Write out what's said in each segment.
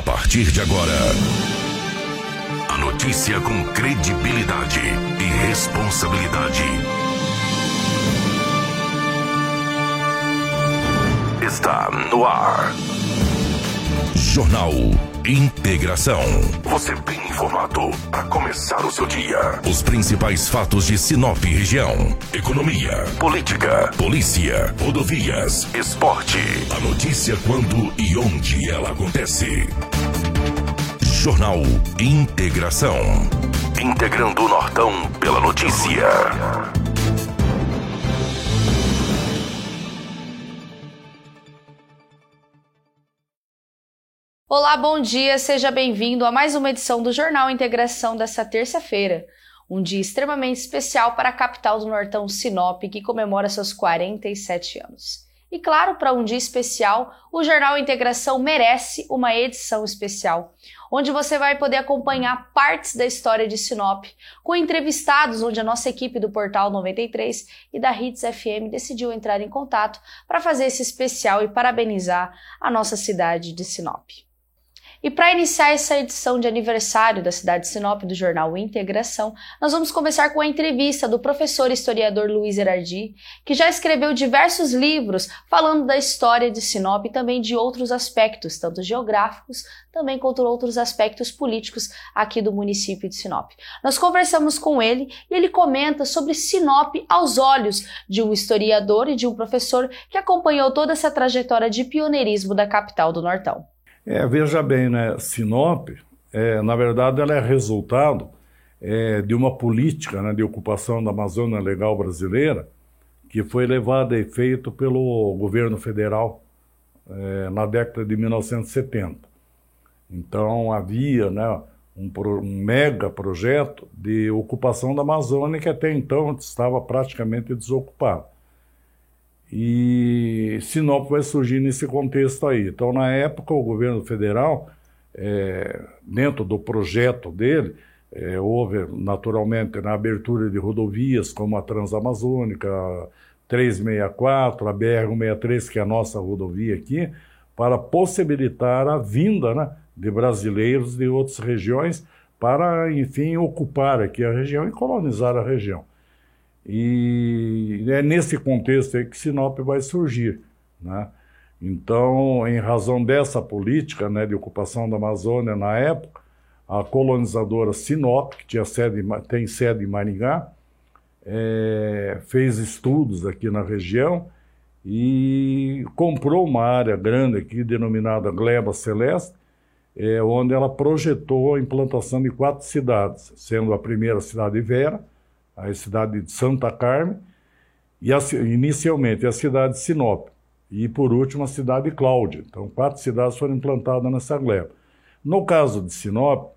A partir de agora, a notícia com credibilidade e responsabilidade. Está no ar. Jornal Integração. Você bem informado para começar o seu dia. Os principais fatos de Sinop região: economia, política, polícia, rodovias, esporte. A notícia quando e onde ela acontece. Jornal Integração. Integrando o Nortão pela notícia. Olá, bom dia, seja bem-vindo a mais uma edição do Jornal Integração dessa terça-feira. Um dia extremamente especial para a capital do Nortão, Sinop, que comemora seus 47 anos. E claro, para um dia especial, o Jornal Integração merece uma edição especial, onde você vai poder acompanhar partes da história de Sinop, com entrevistados onde a nossa equipe do Portal 93 e da Hits FM decidiu entrar em contato para fazer esse especial e parabenizar a nossa cidade de Sinop. E para iniciar essa edição de aniversário da cidade de Sinop do jornal Integração, nós vamos começar com a entrevista do professor historiador Luiz Erardi, que já escreveu diversos livros falando da história de Sinop e também de outros aspectos, tanto geográficos, também quanto outros aspectos políticos aqui do município de Sinop. Nós conversamos com ele e ele comenta sobre Sinop aos olhos de um historiador e de um professor que acompanhou toda essa trajetória de pioneirismo da capital do Nortão. É, veja bem, né? Sinop, é, na verdade, ela é resultado é, de uma política né, de ocupação da Amazônia Legal brasileira que foi levada a efeito pelo governo federal é, na década de 1970. Então havia né, um, um, mega projeto de ocupação da Amazônia que até então estava praticamente desocupado. E Sinop vai surgir nesse contexto aí. Então, na época, o governo federal, é, dentro do projeto dele, é, houve naturalmente na abertura de rodovias como a Transamazônica, 364, a BR-163, que é a nossa rodovia aqui, para possibilitar a vinda né, de brasileiros de outras regiões para, enfim, ocupar aqui a região e colonizar a região. E é nesse contexto aí que Sinop vai surgir. Né? Então, em razão dessa política né, de ocupação da Amazônia na época, a colonizadora Sinop, que tinha sede, tem sede em Maringá, é, fez estudos aqui na região e comprou uma área grande aqui denominada Gleba Celeste, é, onde ela projetou a implantação de quatro cidades, sendo a primeira cidade Vera, a cidade de Santa Carmen, e a, inicialmente a cidade de Sinop, e por último a cidade de Cláudia. Então, quatro cidades foram implantadas nessa gleba. No caso de Sinop,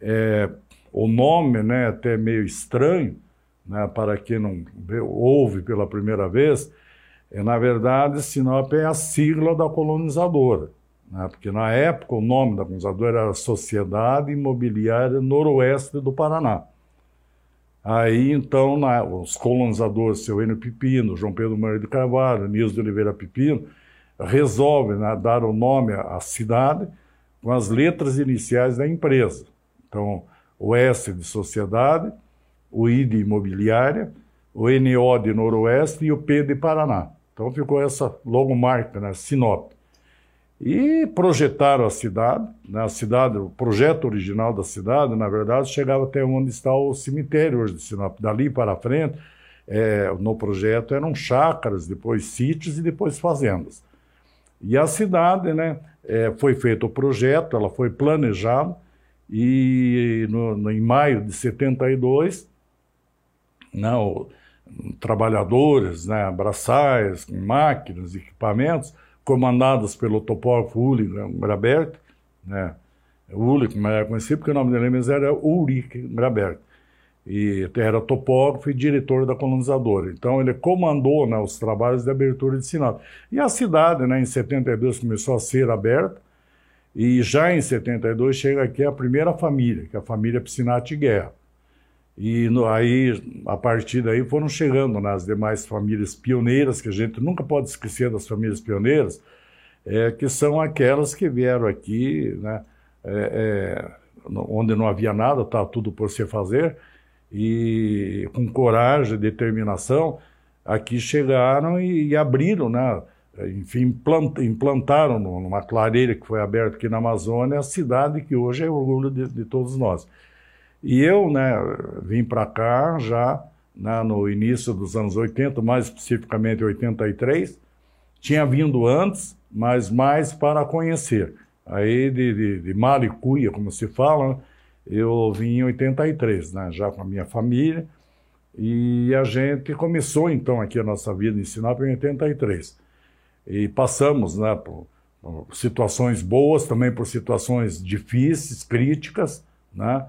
é, o nome né, até meio estranho, né, para quem não ouve pela primeira vez, é, na verdade, Sinop é a sigla da colonizadora, né, porque na época o nome da colonizadora era Sociedade Imobiliária Noroeste do Paraná. Aí, então, na, os colonizadores, seu Enio Pepino, João Pedro Maria de Carvalho, Nilson de Oliveira Pepino, resolvem né, dar o nome à cidade com as letras iniciais da empresa. Então, o S de Sociedade, o I de Imobiliária, o NO de Noroeste e o P de Paraná. Então ficou essa logomarca, né, Sinop. E projetaram a cidade, né? a cidade, o projeto original da cidade, na verdade, chegava até onde está o cemitério hoje de Sinop. Dali para frente, é, no projeto eram chácaras, depois sítios e depois fazendas. E a cidade, né, é, foi feito o projeto, ela foi planejada, e no, no, em maio de 72, não, né, trabalhadores, né, braçais, máquinas, equipamentos, comandadas pelo topógrafo Uli Grabert, né? Uli, como era conhecido, porque o nome dele mesmo era Ulrich Grabert. E era topógrafo e diretor da colonizadora. Então ele comandou né, os trabalhos de abertura de Sinop. E a cidade, né, em 72, começou a ser aberta, e já em 72 chega aqui a primeira família, que é a família Piscinati Guerra. E no, aí, a partir daí, foram chegando nas né, demais famílias pioneiras, que a gente nunca pode esquecer das famílias pioneiras, é, que são aquelas que vieram aqui né, é, é, onde não havia nada, estava tudo por se fazer, e com coragem, determinação, aqui chegaram e, e abriram, né? enfim, plant, implantaram numa clareira que foi aberta aqui na Amazônia a cidade que hoje é orgulho de, de todos nós. E eu né, vim para cá já né, no início dos anos 80, mais especificamente 83, tinha vindo antes, mas mais para conhecer. Aí de, de, de Maricuia, como se fala, eu vim em 83, né, já com a minha família, e a gente começou então aqui a nossa vida em Sinop em 83 e passamos né, por, por, situações boas, também por situações difíceis, críticas, né?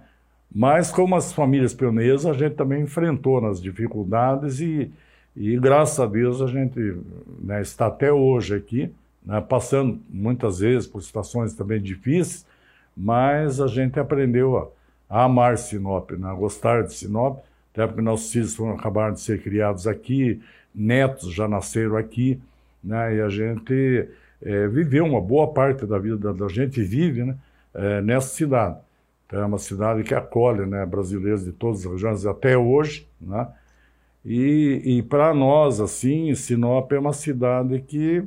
Mas como as famílias pioneiras, a gente também enfrentou nas dificuldades e, e graças a Deus a gente né, está até hoje aqui, né, passando muitas vezes por situações também difíceis, mas a gente aprendeu a, a amar Sinop, né, a gostar de Sinop, até porque nossos filhos acabaram de ser criados aqui, netos já nasceram aqui, né? E a gente é, viveu uma boa parte da vida da, da gente vive, né? É, nessa cidade. É uma cidade que acolhe, né, brasileiros de todas as regiões até hoje, né? E, e para nós, assim, Sinop é uma cidade que,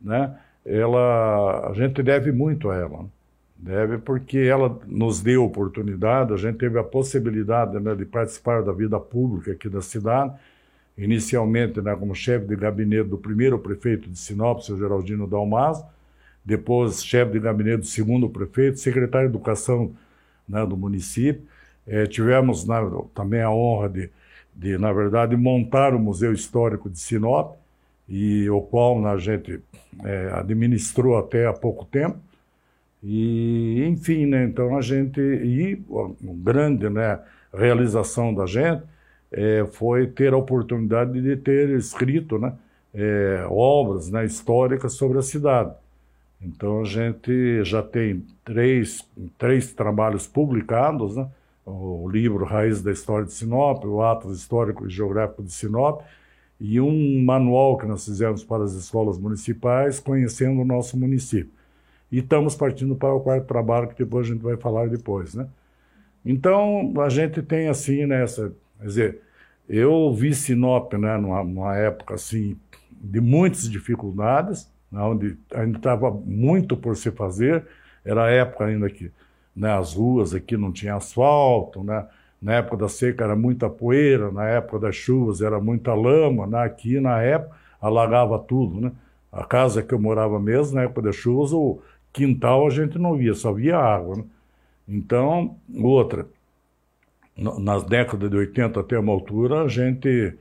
né, ela, a gente deve muito a ela. Né? Deve porque ela nos deu oportunidade, a gente teve a possibilidade né, de participar da vida pública aqui da cidade, inicialmente né, como chefe de gabinete do primeiro prefeito de Sinop, seu Geraldino Dalmas, depois chefe de gabinete do segundo prefeito, secretário de Educação né, do município. É, tivemos né, também a honra de, de, na verdade, montar o Museu Histórico de Sinop, e o qual né, a gente é, administrou até há pouco tempo. E, enfim, né, então a gente, e uma grande né, realização da gente, é, foi ter a oportunidade de ter escrito né, é, obras né, históricas sobre a cidade. Então a gente já tem três, três trabalhos publicados, né? o livro Raiz da História de Sinop, o Atlas Histórico e Geográfico de Sinop, e um manual que nós fizemos para as escolas municipais, conhecendo o nosso município. E estamos partindo para o quarto trabalho, que depois a gente vai falar depois. Né? Então, a gente tem assim, nessa né, Quer dizer, eu vi Sinop né, numa, numa época assim, de muitas dificuldades, onde ainda estava muito por se fazer, era a época ainda que né, as ruas aqui não tinham asfalto, né, na época da seca era muita poeira, na época das chuvas era muita lama, né, aqui na época alagava tudo. Né? A casa que eu morava mesmo, na época das chuvas, o quintal a gente não via, só via água. Né? Então, outra, nas décadas de 80 até uma altura, a gente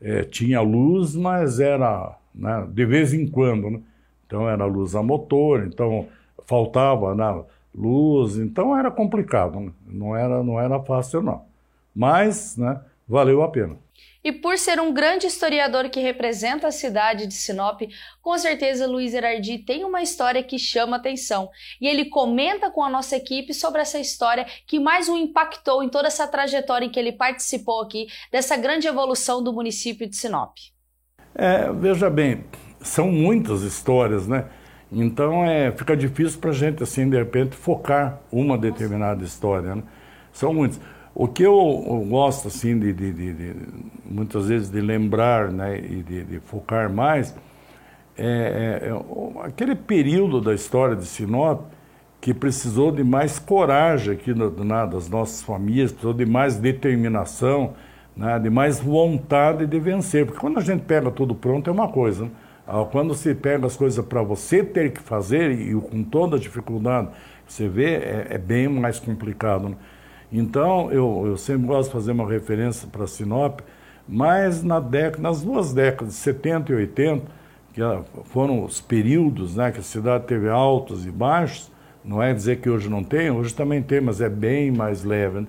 é, tinha luz, mas era né, de vez em quando. Né? Então era luz a motor, então faltava né, luz, então era complicado, né? não, era, não era fácil não. Mas né, valeu a pena. E por ser um grande historiador que representa a cidade de Sinop, com certeza Luiz Erardi tem uma história que chama atenção. E ele comenta com a nossa equipe sobre essa história que mais o impactou em toda essa trajetória em que ele participou aqui, dessa grande evolução do município de Sinop. É, veja bem, são muitas histórias, né? Então é, fica difícil para a gente, assim, de repente, focar uma determinada história. Né? São muitas. O que eu, gosto, assim, de, de, de, de, muitas vezes de lembrar né, e de, focar mais, é, é, é, aquele período da história de Sinop que precisou de mais coragem aqui no, na, das nossas famílias, precisou de mais determinação, né, de mais vontade de vencer. Porque quando a gente pega tudo pronto é uma coisa, né? Ah, quando se pega as coisas para você ter que fazer e com toda a dificuldade você vê, é, é bem mais complicado. Né? Então, eu, eu sempre gosto de fazer uma referência para Sinop, mas na década, nas duas décadas, 70 e 80, que foram os períodos né, que a cidade teve altos e baixos, não é dizer que hoje não tem, hoje também tem, mas é bem mais leve. Né?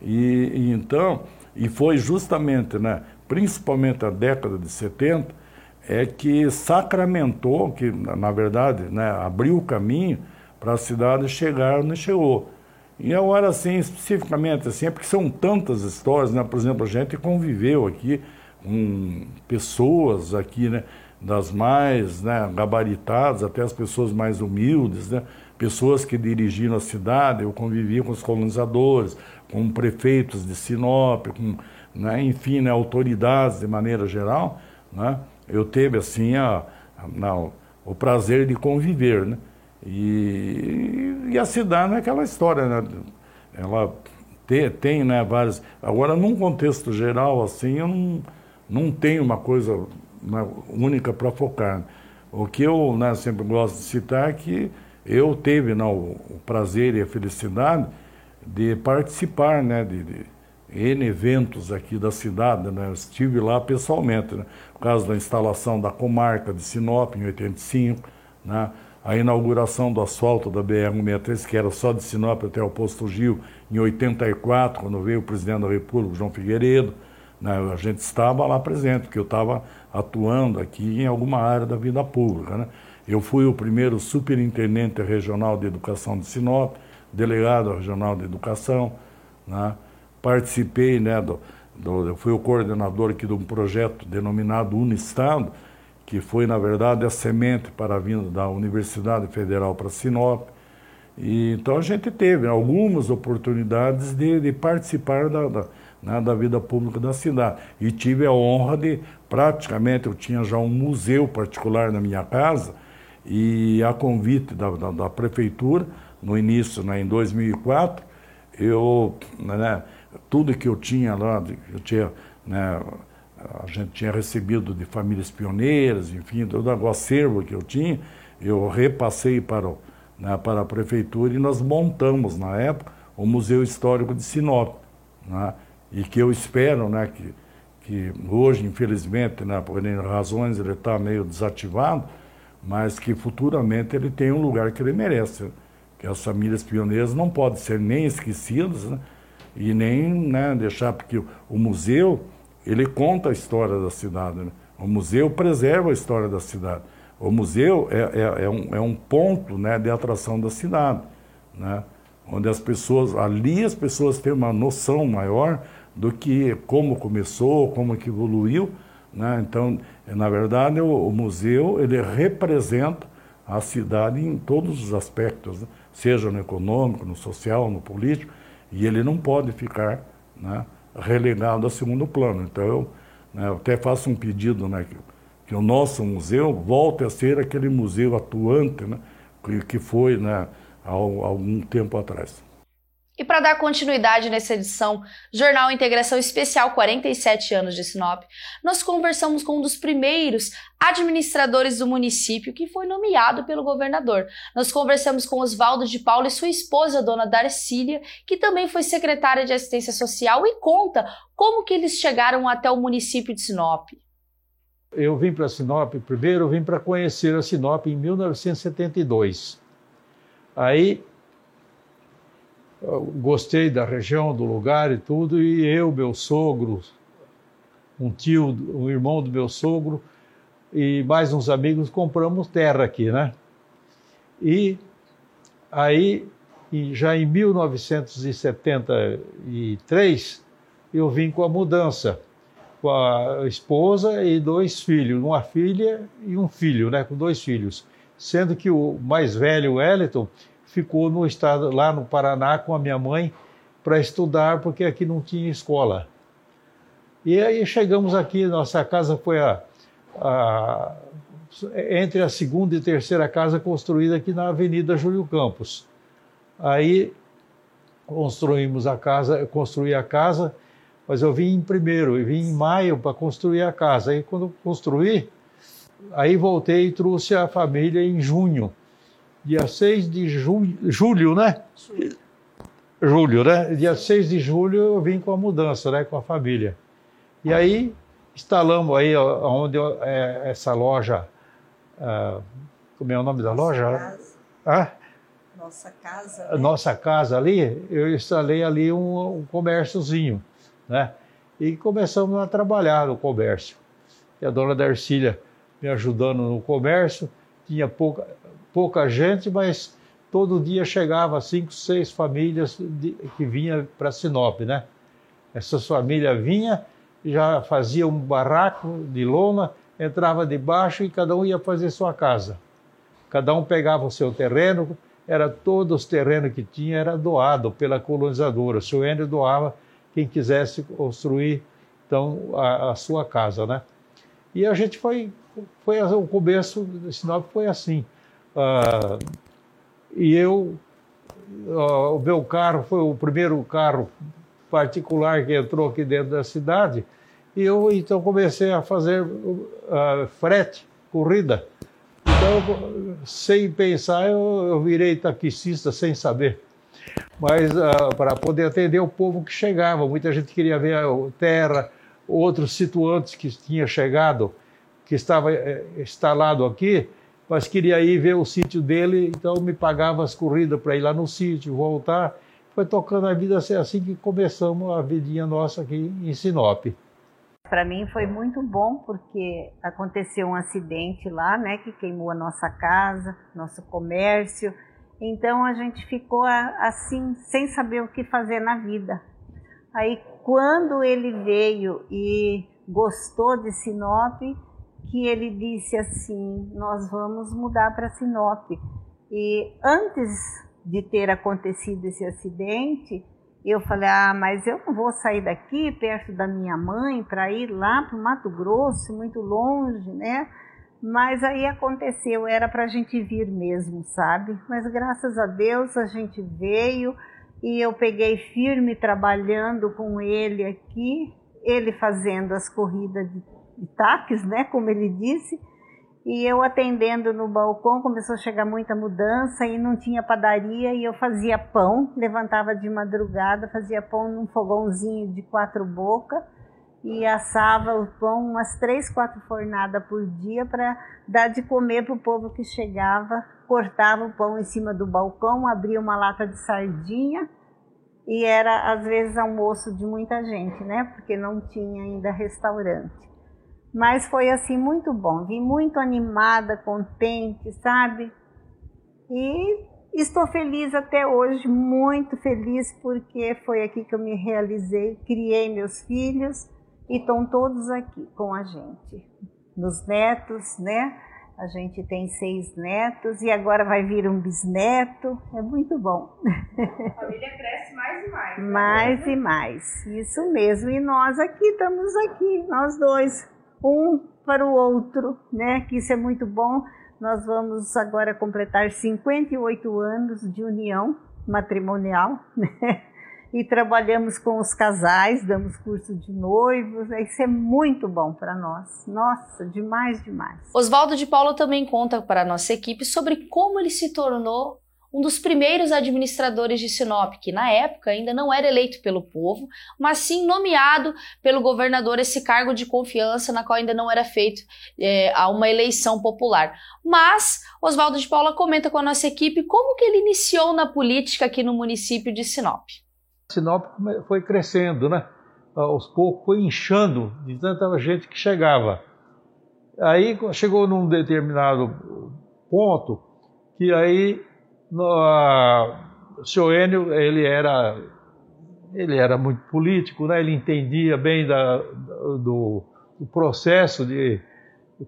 E, e, então, e foi justamente, né, principalmente a década de 70, é que sacramentou, que na verdade né, abriu o caminho para a cidade chegar onde chegou. E agora, assim, especificamente, assim, é porque são tantas histórias, né? Por exemplo, a gente conviveu aqui com pessoas aqui, né? Das mais né, gabaritadas até as pessoas mais humildes, né? pessoas que dirigiram a cidade, eu convivi com os colonizadores, com prefeitos de Sinop, com, né, enfim, né, autoridades de maneira geral, né, eu teve assim a, a, o prazer de conviver, né, e, e a cidade é aquela história, né, ela tem, tem né, várias. Agora, num contexto geral, assim, eu não, não tenho uma coisa né, única para focar. O que eu né, sempre gosto de citar é que eu teve né, o, o prazer e a felicidade de participar né, de, de N eventos aqui da cidade, né? Eu estive lá pessoalmente, né? Por causa da instalação da comarca de Sinop em 85, né? A inauguração do asfalto da BR-163, que era só de Sinop até o Posto Gil, em 84, quando veio o presidente da República, João Figueiredo, né? A gente estava lá presente, porque eu estava atuando aqui em alguma área da vida pública, né? Eu fui o primeiro superintendente regional de educação de Sinop, delegado regional de educação, né? Participei, né, do, do, eu fui o coordenador aqui de um projeto denominado Unistado, que foi, na verdade, a semente para a vinda da Universidade Federal para Sinop. E, então a gente teve algumas oportunidades de, de participar da, da, né, da, vida pública da cidade. E tive a honra de, praticamente, eu tinha já um museu particular na minha casa, e a convite da, da, prefeitura, no início, né, em 2004, eu, né, tudo que eu tinha lá, eu tinha, né, a gente tinha recebido de famílias pioneiras, enfim, todo o acervo que eu tinha, eu repassei para, o, né, para a prefeitura e nós montamos, na época, o Museu Histórico de Sinop, né, e que eu espero né, que, que hoje, infelizmente, né, por razões, ele está meio desativado, mas que futuramente ele tem um lugar que ele merece que as famílias pioneiras não podem ser nem esquecidas né, e nem né, deixar, porque o museu, ele conta a história da cidade, né? o museu preserva a história da cidade. O museu é, é, é, um, é um ponto né, de atração da cidade, né? onde as pessoas, ali as pessoas têm uma noção maior do que como começou, como que evoluiu, né? Então, na verdade, o, o, museu ele representa a cidade em todos os aspectos. Né? seja no econômico, no social, no político, e ele não pode ficar né, relegado a segundo plano. Então, eu, né, eu até faço um pedido né, que, que, o nosso museu volte a ser aquele museu atuante né, que, que foi né, há, há algum tempo atrás. E para dar continuidade nessa edição Jornal Integração Especial 47 anos de Sinop, nós conversamos com um dos primeiros administradores do município que foi nomeado pelo governador. Nós conversamos com Oswaldo de Paula e sua esposa, dona Darcília, que também foi secretária de Assistência Social e conta como que eles chegaram até o município de Sinop. Eu vim para Sinop, primeiro eu vim para conhecer a Sinop em 1972. Aí gostei da região, do lugar e tudo, e eu, meu sogro, um tio, um irmão do meu sogro e mais uns amigos compramos terra aqui, né? E aí, já em 1973, eu vim com a mudança, com a esposa e dois filhos, uma filha e um filho, né? Com dois filhos. Sendo que o mais velho, o Wellington, ficou no estado lá no Paraná com a minha mãe para estudar porque aqui não tinha escola. E aí chegamos aqui, nossa casa foi a, a, entre a segunda e terceira casa construída aqui na Avenida Júlio Campos. Aí construímos a casa, construí a casa, mas eu vim em primeiro, eu vim em maio para construir a casa. Aí quando construí, aí voltei e trouxe a família em junho dia 6 de julho, julho né? Julho, né? Dia 6 de julho eu vim com a mudança, né? Com a família. E aí instalamos aí onde é, essa loja, ah, como é o nome da loja? Casa. Ah? Nossa casa. Né? Nossa casa ali, eu instalei ali um, um comérciozinho, né? E começamos a trabalhar no comércio. E a dona Darcília me ajudando no comércio, tinha pouca, pouca gente, mas todo dia chegava cinco, seis famílias de, que vinham para Sinop, né? Essas famílias vinham, já fazia um barraco de lona, entrava debaixo e cada um ia fazer sua casa. Cada um pegava o seu terreno, era todos os terrenos que tinha era doado pela colonizadora. O seu Enio doava quem quisesse construir então a, a, sua casa, né? E a gente foi, foi o começo de Sinop foi assim. Uh, e eu, uh, o meu carro foi o primeiro carro particular que entrou aqui dentro da cidade. E eu então comecei a fazer uh, frete, corrida. Então, sem pensar, eu, eu virei taxista sem saber. Mas uh, para poder atender o povo que chegava. Muita gente queria ver a terra, outros situantes que tinham chegado, que estava eh, instalado aqui, mas queria ir ver o sítio dele, então me pagava as corridas para ir lá no sítio, voltar. Foi tocando a vida assim, assim que começamos a vidinha nossa aqui em Sinop. Para mim foi muito bom porque aconteceu um acidente lá, né, que queimou a nossa casa, nosso comércio. Então a gente ficou assim, sem saber o que fazer na vida. Aí quando ele veio e gostou de Sinop, que ele disse assim: "Nós vamos mudar para Sinop". E antes de ter acontecido esse acidente, eu falei, ah, mas eu não vou sair daqui perto da minha mãe para ir lá para o Mato Grosso, muito longe, né? Mas aí aconteceu, era para a gente vir mesmo, sabe? Mas graças a Deus a gente veio e eu peguei firme trabalhando com ele aqui, ele fazendo as corridas de, de taques, né? Como ele disse e eu atendendo no balcão, começou a chegar muita mudança e não tinha padaria e eu fazia pão, levantava de madrugada, fazia pão num fogãozinho de quatro bocas e assava o pão umas três, quatro fornadas por dia para dar de comer para o povo que chegava. Cortava o pão em cima do balcão, abria uma lata de sardinha e era às vezes almoço de muita gente, né? Porque não tinha ainda restaurante. Mas foi assim muito bom, vim muito animada, contente, sabe? E estou feliz até hoje, muito feliz porque foi aqui que eu me realizei, criei meus filhos e estão todos aqui com a gente. Nos netos, né? A gente tem seis netos e agora vai vir um bisneto. É muito bom. A família cresce mais e mais. Né? Mais e mais. Isso mesmo. E nós aqui estamos aqui, nós dois um para o outro, né? Que isso é muito bom. Nós vamos agora completar 58 anos de união matrimonial, né? E trabalhamos com os casais, damos curso de noivos, isso é muito bom para nós. Nossa, demais, demais. Oswaldo de Paula também conta para a nossa equipe sobre como ele se tornou um dos primeiros administradores de Sinop, que na época ainda não era eleito pelo povo, mas sim nomeado pelo governador esse cargo de confiança, na qual ainda não era feito é, uma eleição popular. Mas Oswaldo de Paula comenta com a nossa equipe como que ele iniciou na política aqui no município de Sinop. Sinop foi crescendo, né? Aos poucos foi inchando de tanta gente que chegava. Aí chegou num determinado ponto que aí no, o senhor Enio, ele era, ele era muito político, né? ele entendia bem da, do, do processo de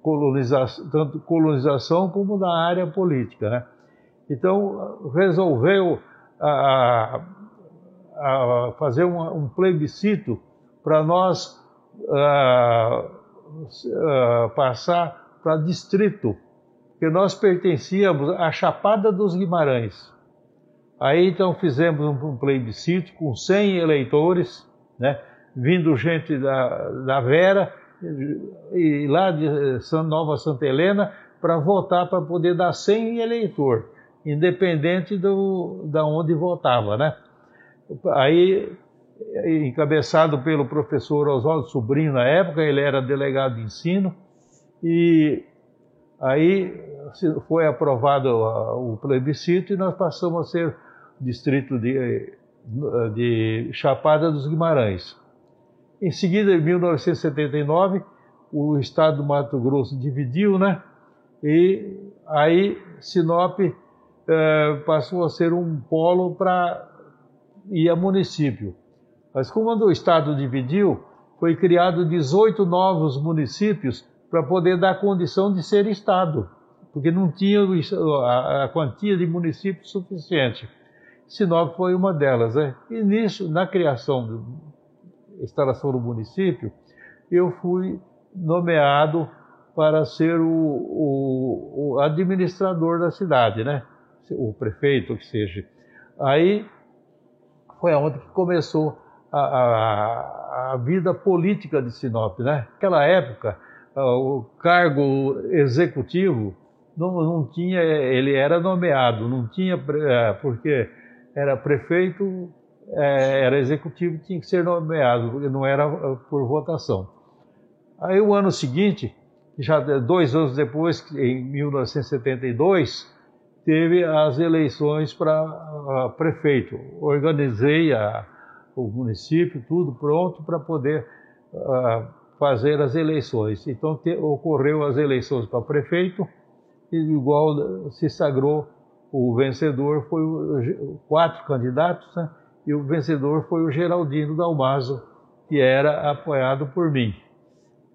colonização, tanto colonização como da área política. Né? Então, resolveu a, a fazer um, plebiscito para nós a, a, passar para distrito que nós pertencíamos à Chapada dos Guimarães. Aí então fizemos um plebiscito com 100 eleitores, né, vindo gente da, da Vera e lá de Nova Santa Helena para votar para poder dar 100 eleitor, independente do da onde votava, né? Aí encabeçado pelo professor Oswaldo Sobrinho na época, ele era delegado de ensino e Aí foi aprovado o plebiscito e nós passamos a ser distrito de, de Chapada dos Guimarães. Em seguida, em 1979, o estado do Mato Grosso dividiu, né? E aí Sinop eh, passou a ser um polo para ir a município. Mas como o estado dividiu, foi criado 18 novos municípios para poder dar condição de ser Estado, porque não tinha a quantia de municípios suficiente. Sinop foi uma delas. Né? E nisso, na criação, instalação do município, eu fui nomeado para ser o, o, o administrador da cidade, né? o prefeito, que seja. Aí foi aonde que começou a, a, a, vida política de Sinop. Né? Naquela época, o cargo executivo não, não tinha, ele era nomeado, não tinha, é, porque era prefeito, é, era executivo, tinha que ser nomeado, porque não era é, por votação. Aí o ano seguinte, já dois anos depois, em 1972, teve as eleições para prefeito. Organizei a, o município, tudo pronto para poder uh, fazer as eleições. Então te, ocorreu as eleições para prefeito e igual se sagrou o vencedor foi o, quatro candidatos né? e o vencedor foi o Geraldino Dalmaso que era apoiado por mim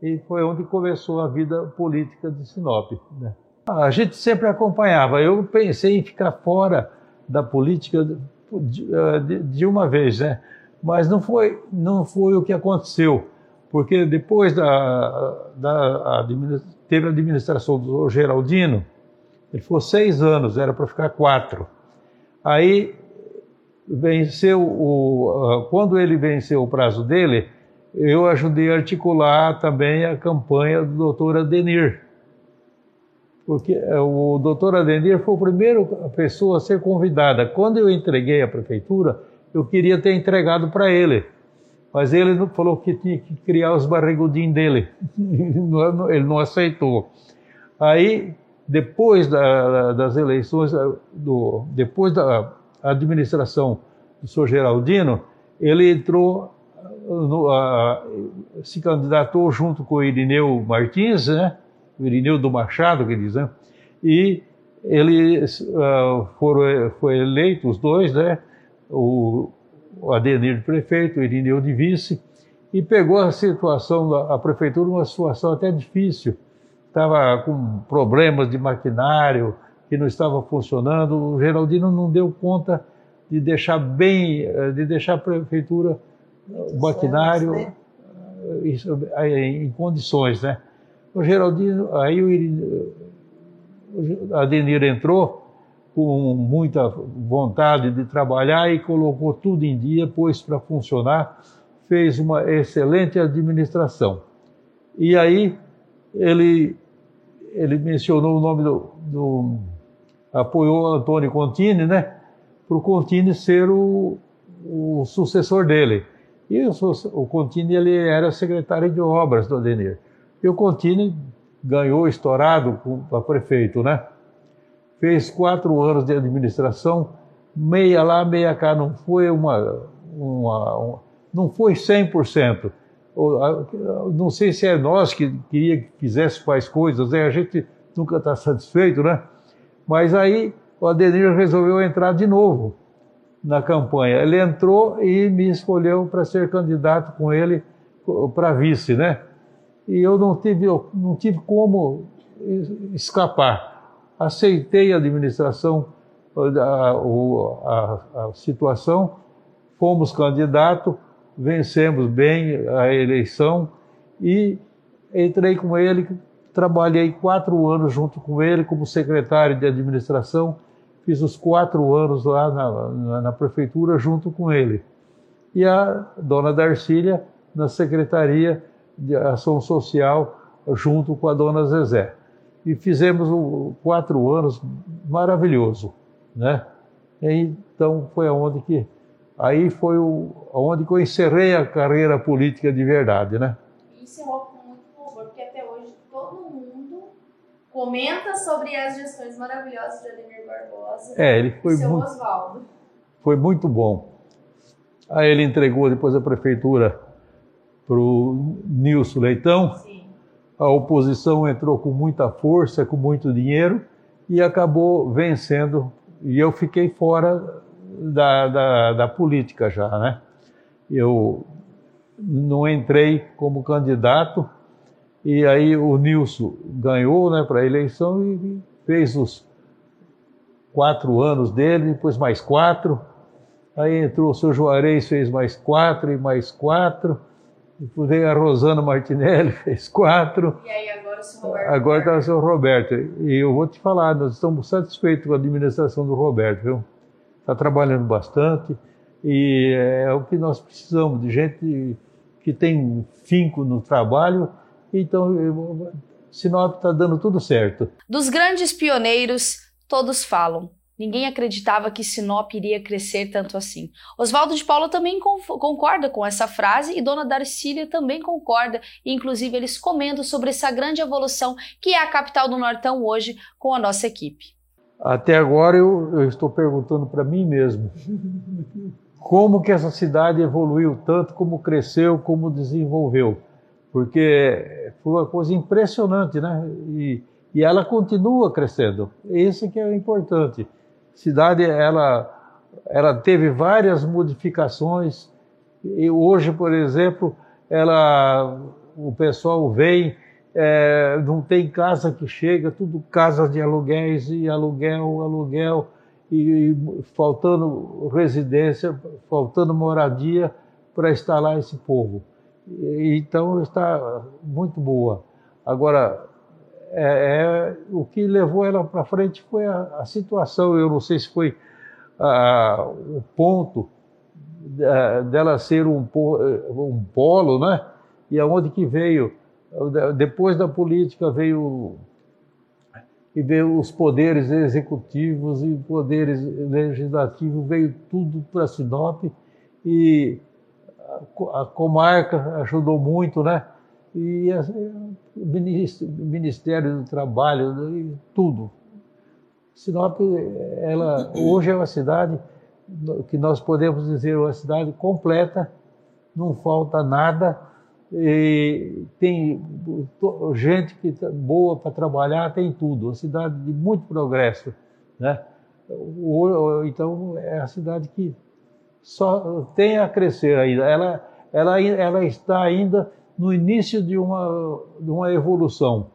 e foi onde começou a vida política de Sinop. Né? A gente sempre acompanhava. Eu pensei em ficar fora da política de, eh, de, uma vez, né? Mas não foi, não foi o que aconteceu, porque depois da, da teve a administração do Geraldino, ele ficou seis anos, era para ficar quatro. Aí venceu o, quando ele venceu o prazo dele, eu ajudei a articular também a campanha do doutor Adenir porque eh, o doutor Adenir foi a primeira pessoa a ser convidada. Quando eu entreguei a prefeitura, eu queria ter entregado para ele, mas ele falou que tinha que criar os barrigudinhos dele, ele não aceitou. Aí, depois da, das eleições, eh, do, depois da administração do senhor Geraldino, ele entrou, no, a, se candidatou junto com o Irineu Martins, né? o Irineu do Machado, que diz, né? E eles uh, foram foi eleito os dois, né? O, o Adenir de prefeito, o Irineu de vice, e pegou a situação da a prefeitura uma situação até difícil. Estava com problemas de maquinário que não estava funcionando. O Geraldino não deu conta de deixar bem, eh, de deixar a prefeitura, o maquinário né? Eh, em condições, né? O Geraldino, aí o, o Adenir entrou com muita vontade de trabalhar e colocou tudo em dia, pôs para funcionar, fez uma excelente administração. E aí ele, ele mencionou o nome do, do apoiou Antônio Contini, né? Para o Contini ser o, o sucessor dele. E o, o Contini ele era secretário de obras do Adenir. E o Contini ganhou estourado para prefeito, né? Fez quatro anos de administração, meia lá, meia cá, não foi uma, uma, uma não foi 100%. Não sei se é nós que queria que fizesse mais coisas, né? a gente nunca está satisfeito, né? Mas aí o Adenir resolveu entrar de novo na campanha. Ele entrou e me escolheu para ser candidato com ele para vice, né? e eu não tive, não tive como escapar. Aceitei a administração, a, a, a situação, fomos candidato, vencemos bem a eleição e entrei com ele, trabalhei quatro anos junto com ele como secretário de administração, fiz os quatro anos lá na, na, na prefeitura junto com ele. E a dona Darcília na secretaria de ação social junto com a dona Zezé. E fizemos um, quatro anos maravilhoso, né? Então foi aonde que aí foi o, aonde que eu encerrei a carreira política de verdade, né? Encerrou com muito louvor, porque até hoje todo mundo comenta sobre as gestões maravilhosas de Ademir Barbosa. É, ele foi seu muito, Oswaldo. Foi muito bom. Aí ele entregou depois a prefeitura para o Nilson Leitão. Sim. A oposição entrou com muita força, com muito dinheiro e acabou vencendo. E eu fiquei fora da, da, da política já, né? Eu não entrei como candidato e aí o Nilson ganhou né, para a eleição e fez os quatro anos dele, depois mais quatro. Aí entrou o seu Juarez, fez mais quatro e mais quatro. Depois veio a Rosana Martinelli, fez quatro. E aí agora o seu Roberto. Agora está o seu Roberto. E eu vou te falar, nós estamos satisfeitos com a administração do Roberto, viu? Está trabalhando bastante e é o que nós precisamos, de gente que tem finco no trabalho. Então, Sinop está dando tudo certo. Dos grandes pioneiros, todos falam. Ninguém acreditava que Sinop iria crescer tanto assim. Oswaldo de Paula também concorda com essa frase e Dona Darcília também concorda. E, inclusive, eles comentam sobre essa grande evolução que é a capital do Nortão hoje com a nossa equipe. Até agora eu, eu estou perguntando para mim mesmo como que essa cidade evoluiu tanto, como cresceu, como desenvolveu. Porque foi uma coisa impressionante, né? E, e ela continua crescendo. Esse que é importante cidade ela ela teve várias modificações e hoje, por exemplo, ela o pessoal vem é, não tem casa que chega, tudo casas de aluguéis e aluguel, aluguel e, e faltando residência, faltando moradia para instalar esse povo. E, então está muito boa. Agora é, é, o que levou ela para frente foi a, a, situação. Eu não sei se foi o ponto dela ser um, um polo, né? E aonde que veio depois da política veio e veio os poderes executivos e poderes legislativos veio tudo para Sinop e a comarca ajudou muito, né? E o Ministério do Trabalho, e tudo. Sinop, ela hoje é uma cidade que nós podemos dizer uma cidade completa, não falta nada, tem gente que tá boa para trabalhar, tem tudo, uma cidade de muito progresso, né? Então é a cidade que só tem a crescer ainda. Ela, ela, ela está ainda no início de uma, de uma evolução.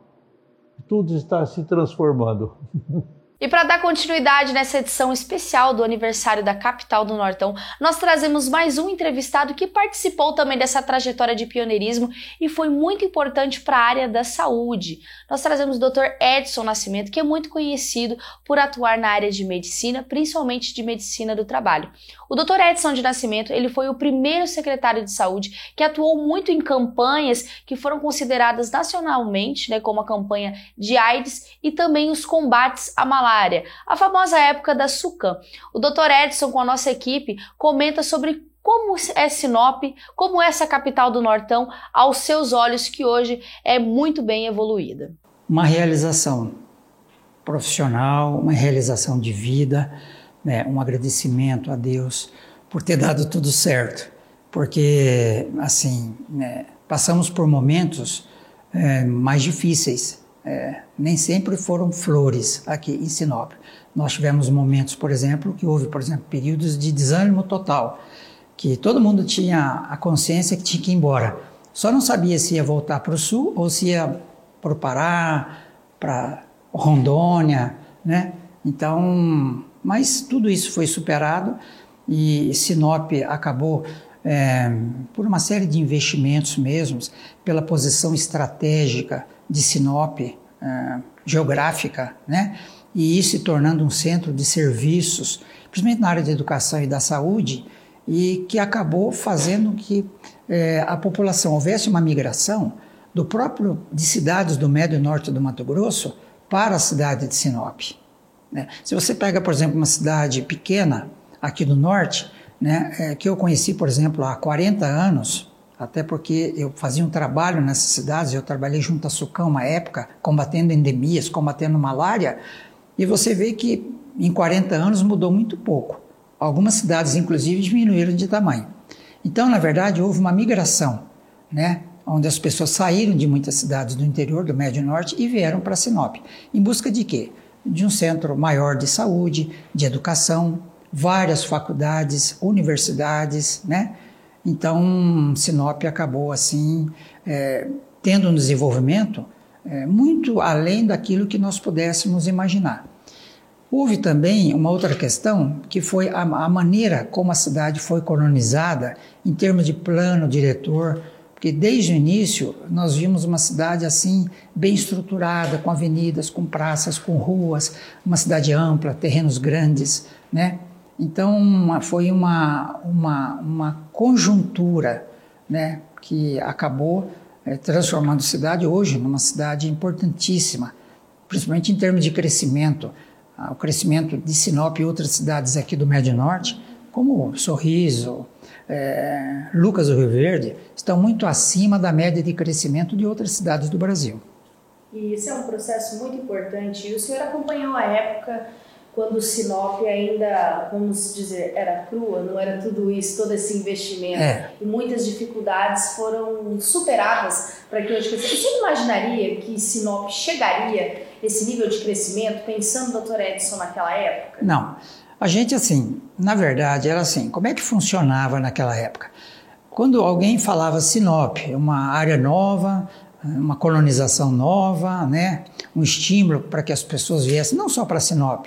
Tudo está se transformando. E para dar continuidade nessa edição especial do aniversário da capital do Nortão, nós trazemos mais um entrevistado que participou também dessa trajetória de pioneirismo e foi muito importante para a área da saúde. Nós trazemos o Dr. Edson Nascimento, que é muito conhecido por atuar na área de medicina, principalmente de medicina do trabalho. O Dr. Edson de Nascimento, ele foi o primeiro secretário de saúde que atuou muito em campanhas que foram consideradas nacionalmente, né, como a campanha de AIDS e também os combates à malária, a famosa época da SUCAM. O Dr. Edson, com a nossa equipe, comenta sobre como é Sinop, como é essa capital do Nortão, aos seus olhos, que hoje é muito bem evoluída. Uma realização profissional, uma realização de vida né, um agradecimento a Deus por ter dado tudo certo, porque assim né, passamos por momentos é, mais difíceis. É, nem sempre foram flores aqui em Sinop. Nós tivemos momentos, por exemplo, que houve, por exemplo, períodos de desânimo total, que todo mundo tinha a consciência que tinha que ir embora. Só não sabia se ia voltar para o sul ou se ia para o Pará, para Rondônia, né? Então, mas tudo isso foi superado e Sinop acabou é, por uma série de investimentos mesmos, pela posição estratégica de Sinop, é, geográfica, né? E isso se tornando um centro de serviços, principalmente na área da educação e da saúde, e que acabou fazendo que é, a população houvesse uma migração do próprio de cidades do médio norte do Mato Grosso para a cidade de Sinop. Né? Se você pega, por exemplo, uma cidade pequena aqui do norte, né, é, que eu conheci, por exemplo, há 40 anos, até porque eu fazia um trabalho nessas cidades, eu trabalhei junto a Sucão uma época, combatendo endemias, combatendo malária, e você vê que em 40 anos mudou muito pouco. Algumas cidades, inclusive, diminuíram de tamanho. Então, na verdade, houve uma migração, né, onde as pessoas saíram de muitas cidades do interior, do Médio Norte, e vieram para Sinop. Em busca de quê? de um centro maior de saúde, de educação, várias faculdades, universidades, né? Então, Sinop acabou assim é, tendo um desenvolvimento é, muito além daquilo que nós pudéssemos imaginar. Houve também uma outra questão, que foi a, a maneira como a cidade foi colonizada em termos de plano diretor, porque desde o início nós vimos uma cidade assim bem estruturada, com avenidas, com praças, com ruas, uma cidade ampla, terrenos grandes, né? Então uma, foi uma, uma, uma conjuntura, né, que acabou é, transformando a cidade hoje numa cidade importantíssima, principalmente em termos de crescimento. Ah, o crescimento de Sinop e outras cidades aqui do Médio Norte, como Sorriso, é, Lucas do Rio Verde, estão muito acima da média de crescimento de outras cidades do Brasil. E isso é um processo muito importante. E o senhor acompanhou a época quando Sinop ainda, vamos dizer, era crua, não era tudo isso, todo esse investimento. É. E muitas dificuldades foram superadas para que hoje... Você imaginaria que Sinop chegaria esse nível de crescimento, pensando, doutor Edson, naquela época? Não. A gente, assim, na verdade, era assim, como é que funcionava naquela época? Quando alguém falava Sinop, uma área nova, uma colonização nova, né? um estímulo para que as pessoas viessem, não só para Sinop,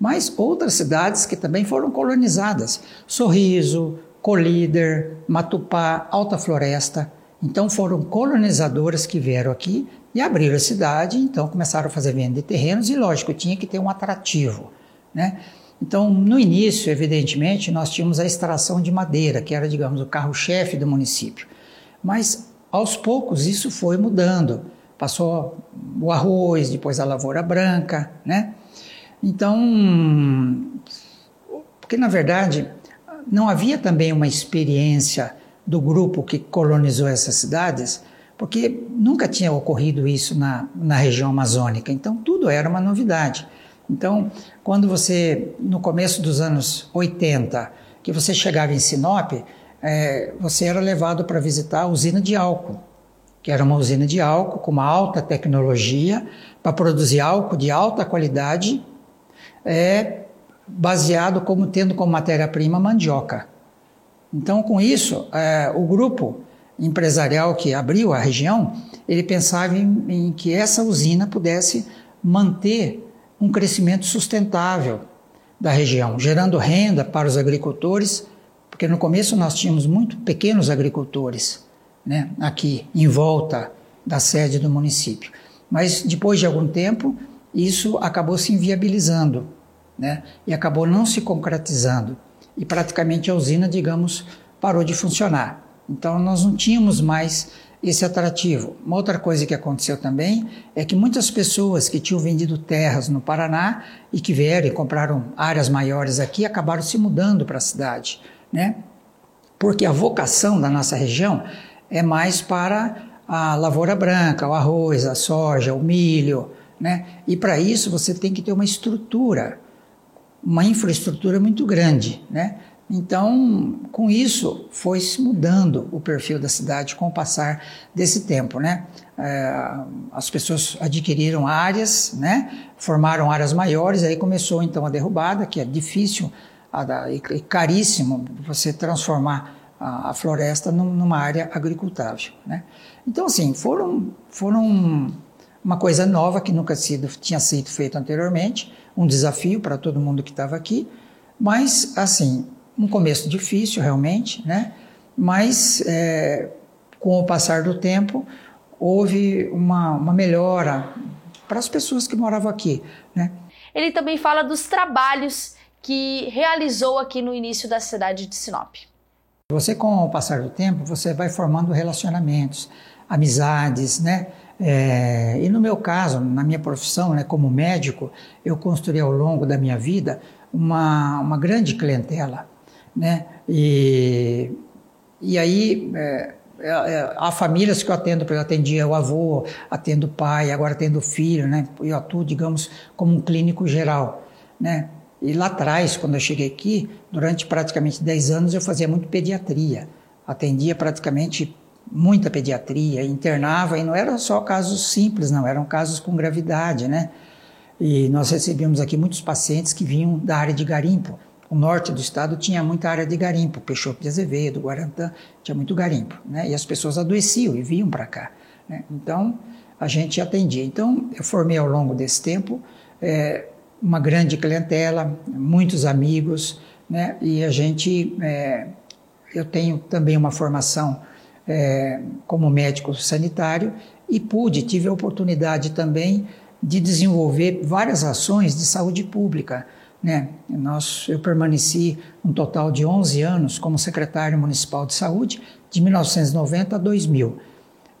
mas outras cidades que também foram colonizadas. Sorriso, Colíder, Matupá, Alta Floresta. Então foram colonizadoras que vieram aqui e abriram a cidade, então começaram a fazer venda de terrenos e, lógico, tinha que ter um atrativo. Né? Então, no início, evidentemente, nós tínhamos a extração de madeira, que era, digamos, o carro-chefe do município. Mas, aos poucos, isso foi mudando. Passou o arroz, depois a lavoura branca, né? Então, porque na verdade não havia também uma experiência do grupo que colonizou essas cidades, porque nunca tinha ocorrido isso na, na região amazônica, então tudo era uma novidade. Então, quando você, no começo dos anos 80, que você chegava em Sinop, é, você era levado para visitar a usina de álcool, que era uma usina de álcool com uma alta tecnologia para produzir álcool de alta qualidade é baseado como tendo como matéria-prima mandioca. Então, com isso, é, o grupo empresarial que abriu a região, ele pensava em, em que essa usina pudesse manter um crescimento sustentável da região, gerando renda para os agricultores, porque no começo nós tínhamos muito pequenos agricultores né, aqui em volta da sede do município. Mas depois de algum tempo, isso acabou se inviabilizando né? e acabou não se concretizando. E praticamente a usina, digamos, parou de funcionar. Então nós não tínhamos mais esse atrativo. Uma outra coisa que aconteceu também é que muitas pessoas que tinham vendido terras no Paraná e que vieram e compraram áreas maiores aqui acabaram se mudando para a cidade, né? Porque a vocação da nossa região é mais para a lavoura branca, o arroz, a soja, o milho, né? E para isso você tem que ter uma estrutura, uma infraestrutura muito grande. Né? Então, com isso, foi se mudando o perfil da cidade com o passar desse tempo. Né? É, as pessoas adquiriram áreas, né? formaram áreas maiores, aí começou então a derrubada, que é difícil e caríssimo você transformar a, floresta numa área agricultável. Né? Então, assim, foram, foram uma coisa nova que nunca sido, tinha sido feito anteriormente, um desafio para todo mundo que estava aqui, mas assim, um começo difícil realmente, né? Mas é, com o passar do tempo houve uma, uma melhora para as pessoas que moravam aqui, né? Ele também fala dos trabalhos que realizou aqui no início da cidade de Sinop. Você, com o passar do tempo, você vai formando relacionamentos, amizades, né? É, e no meu caso, na minha profissão, né, como médico, eu construí ao longo da minha vida uma, uma grande clientela, né? E, e aí é, é, é há famílias que eu atendo, porque eu atendia o avô, atendo o pai, agora atendo o filho, né? Eu atuo, digamos, como um clínico geral, né? E lá atrás, quando eu cheguei aqui, durante praticamente 10 anos eu fazia muito pediatria. Atendia praticamente muita pediatria, internava, e não eram só casos simples, não, eram casos com gravidade, né? E nós recebíamos aqui muitos pacientes que vinham da área de garimpo. O norte do estado tinha muita área de garimpo, Peixoto de Azevedo, Guarantã, tinha muito garimpo, né? E as pessoas adoeciam e vinham para cá. Né? Então, a gente atendia. Então, eu formei ao longo desse tempo é, uma grande clientela, muitos amigos, né? E a gente, é, eu tenho também uma formação é, como médico sanitário e pude, tive a oportunidade também de desenvolver várias ações de saúde pública. Né? Nós, eu permaneci um total de 11 anos como secretário municipal de saúde, de 1990 a 2000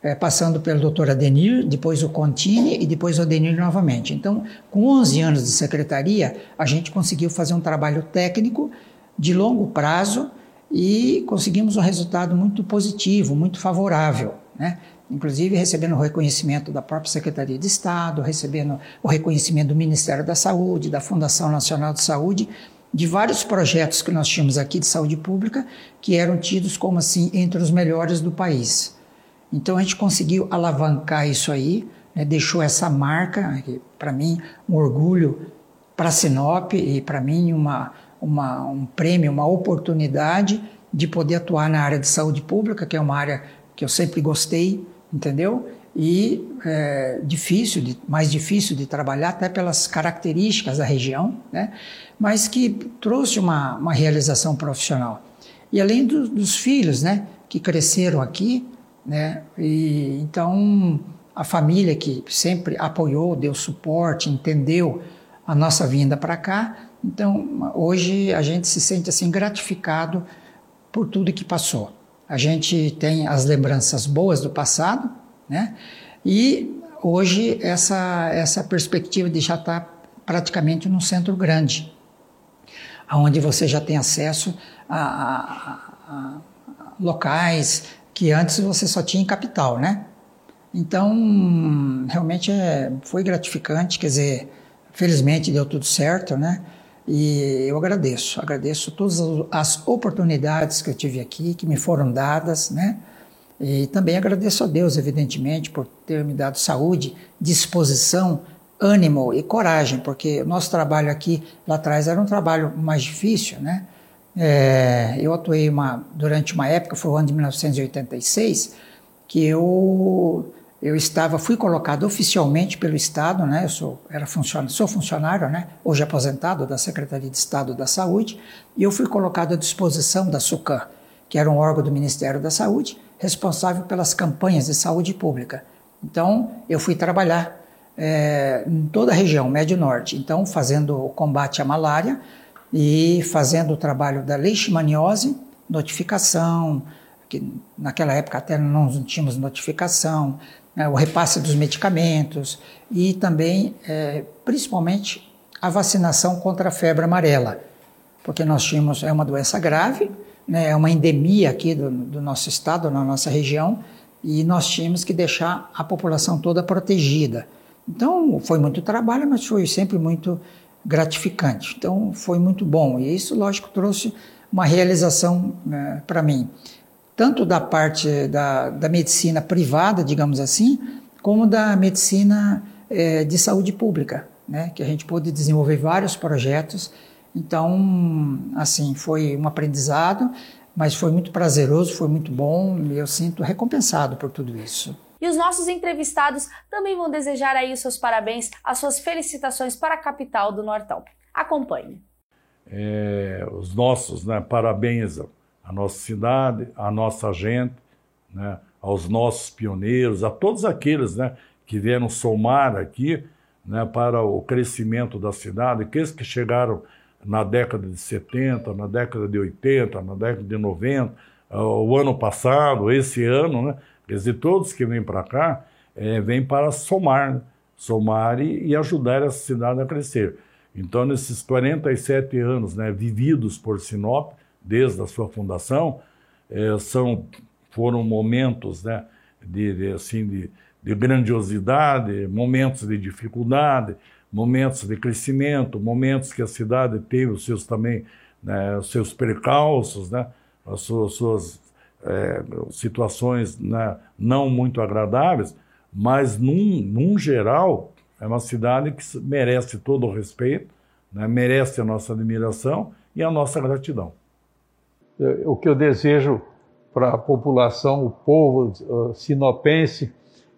é, passando pelo doutor Adenir, depois o Contini e depois o Adenir novamente. Então, com 11 anos de secretaria, a gente conseguiu fazer um trabalho técnico de longo prazo e conseguimos um resultado muito positivo, muito favorável, né? inclusive recebendo o reconhecimento da própria Secretaria de Estado, recebendo o reconhecimento do Ministério da Saúde, da Fundação Nacional de Saúde, de vários projetos que nós tínhamos aqui de saúde pública que eram tidos como assim entre os melhores do país. Então a gente conseguiu alavancar isso aí, né, deixou essa marca, para mim, um orgulho para Sinop e para mim uma, uma, um prêmio, uma oportunidade de poder atuar na área de saúde pública, que é uma área que eu sempre gostei, entendeu? E é, difícil, de, mais difícil de trabalhar, até pelas características da região, né? mas que trouxe uma, uma realização profissional. E além do, dos filhos, né, que cresceram aqui, né? E então a família que sempre apoiou, deu suporte, entendeu a nossa vinda para cá. Então hoje a gente se sente assim gratificado por tudo que passou. A gente tem as lembranças boas do passado, né? E hoje essa essa perspectiva de já estar tá praticamente num centro grande, aonde você já tem acesso a, a, a locais, que antes você só tinha em capital, né? Então, realmente é, foi gratificante, quer dizer, felizmente deu tudo certo, né? E eu agradeço, agradeço todas as oportunidades que eu tive aqui, que me foram dadas, né? E também agradeço a Deus, evidentemente, por ter me dado saúde, disposição, ânimo e coragem, porque o nosso trabalho aqui lá atrás era um trabalho mais difícil, né? É, eu atuei uma, durante uma época, foi o ano de 1986, que eu eu estava, fui colocado oficialmente pelo Estado, né? Eu sou, era funcionário, sou funcionário, né? Hoje aposentado da Secretaria de Estado da Saúde, e eu fui colocado à disposição da SUCAM, que era um órgão do Ministério da Saúde, responsável pelas campanhas de saúde pública. Então, eu fui trabalhar é, em toda a região, Médio Norte, então fazendo o combate à malária, e fazendo o trabalho da leishmaniose, notificação, que naquela época até não tínhamos notificação, né, o repasse dos medicamentos e também, é, principalmente, a vacinação contra a febre amarela, porque nós tínhamos, é uma doença grave, né, é uma endemia aqui do, do nosso estado, na nossa região, e nós tínhamos que deixar a população toda protegida. Então, foi muito trabalho, mas foi sempre muito gratificante. Então foi muito bom e isso, lógico, trouxe uma realização né, para mim, tanto da parte da, da medicina privada, digamos assim, como da medicina é, de saúde pública, né, que a gente pôde desenvolver vários projetos. Então, assim, foi um aprendizado, mas foi muito prazeroso, foi muito bom e eu sinto recompensado por tudo isso. E os nossos entrevistados também vão desejar aí os seus parabéns, as suas felicitações para a capital do Nortão. Acompanhe. É, os nossos né, parabéns à nossa cidade, à nossa gente, né, aos nossos pioneiros, a todos aqueles né, que vieram somar aqui né, para o crescimento da cidade, aqueles que chegaram na década de 70, na década de 80, na década de 90, o ano passado, esse ano, né, Quer dizer, todos que vêm para cá é, vêm para somar, né? somar e, e, ajudar essa cidade a crescer. Então, nesses 47 anos né, vividos por Sinop, desde a sua fundação, é, são, foram momentos né, de, de, assim, de, de grandiosidade, momentos de dificuldade, momentos de crescimento, momentos que a cidade teve os seus também, né, os seus percalços, né, as suas, suas é, situações né, não muito agradáveis, mas num, num geral é uma cidade que merece todo o respeito, né, merece a nossa admiração e a nossa gratidão. O que eu desejo para a população, o povo uh, sinopense,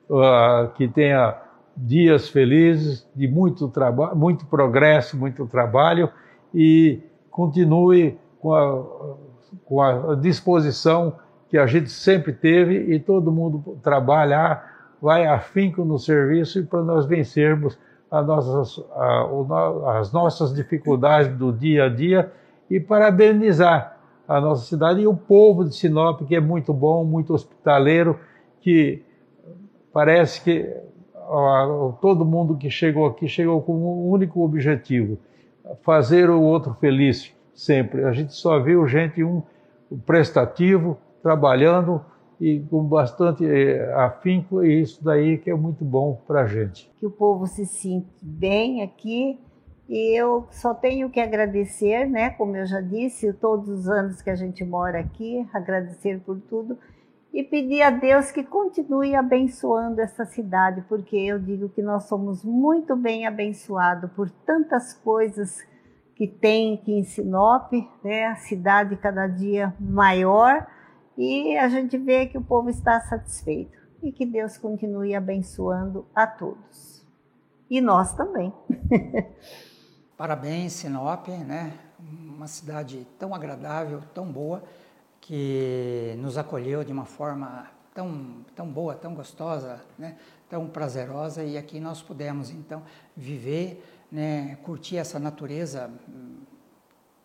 uh, que tenha dias felizes, de muito trabalho, muito progresso, muito trabalho e continue com a, com a disposição que a gente sempre teve e todo mundo trabalhar, vai afinco no serviço e para nós vencermos as nossas, as nossas dificuldades do dia a dia e parabenizar a nossa cidade e o povo de Sinop, que é muito bom, muito hospitaleiro, que parece que todo mundo que chegou aqui chegou com um único objetivo: fazer o outro feliz sempre. A gente só viu gente um prestativo, trabalhando e com bastante eh, afinco, e isso daí que é muito bom para a gente. Que o povo se sinta bem aqui, e eu só tenho que agradecer, né, como eu já disse, todos os anos que a gente mora aqui, agradecer por tudo, e pedir a Deus que continue abençoando essa cidade, porque eu digo que nós somos muito bem abençoados por tantas coisas que tem aqui em Sinop, né? a cidade cada dia maior, e a gente vê que o povo está satisfeito e que Deus continue abençoando a todos. E nós também. Parabéns, Sinop, né? Uma cidade tão agradável, tão boa, que nos acolheu de uma forma tão, tão boa, tão gostosa, né? tão prazerosa, e aqui nós pudemos então viver né, curtir essa natureza hum,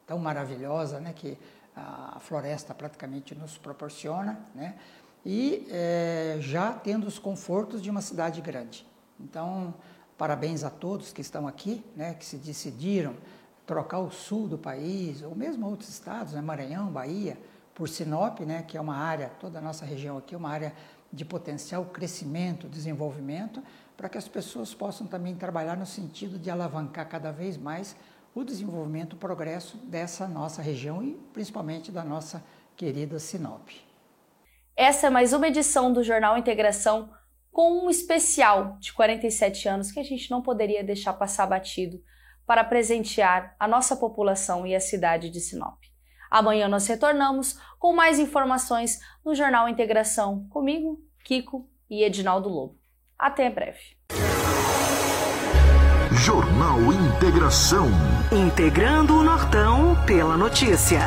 tão maravilhosa né, que a floresta praticamente nos proporciona, né, e é, já tendo os confortos de uma cidade grande. Então, parabéns a todos que estão aqui, né, que se decidiram trocar o sul do país, ou mesmo outros estados, né, Maranhão, Bahia, por Sinop, né, que é uma área, toda a nossa região aqui, é uma área de potencial crescimento, desenvolvimento, para que as pessoas possam também trabalhar no sentido de alavancar cada vez mais o desenvolvimento, o progresso dessa nossa região e principalmente da nossa querida Sinop. Essa é mais uma edição do Jornal Integração com um especial de 47 anos que a gente não poderia deixar passar batido para presentear a nossa população e a cidade de Sinop. Amanhã nós retornamos com mais informações no Jornal Integração comigo, Kiko e Edinaldo Lobo. Até breve. Jornal Integração. Integrando o Nortão pela notícia.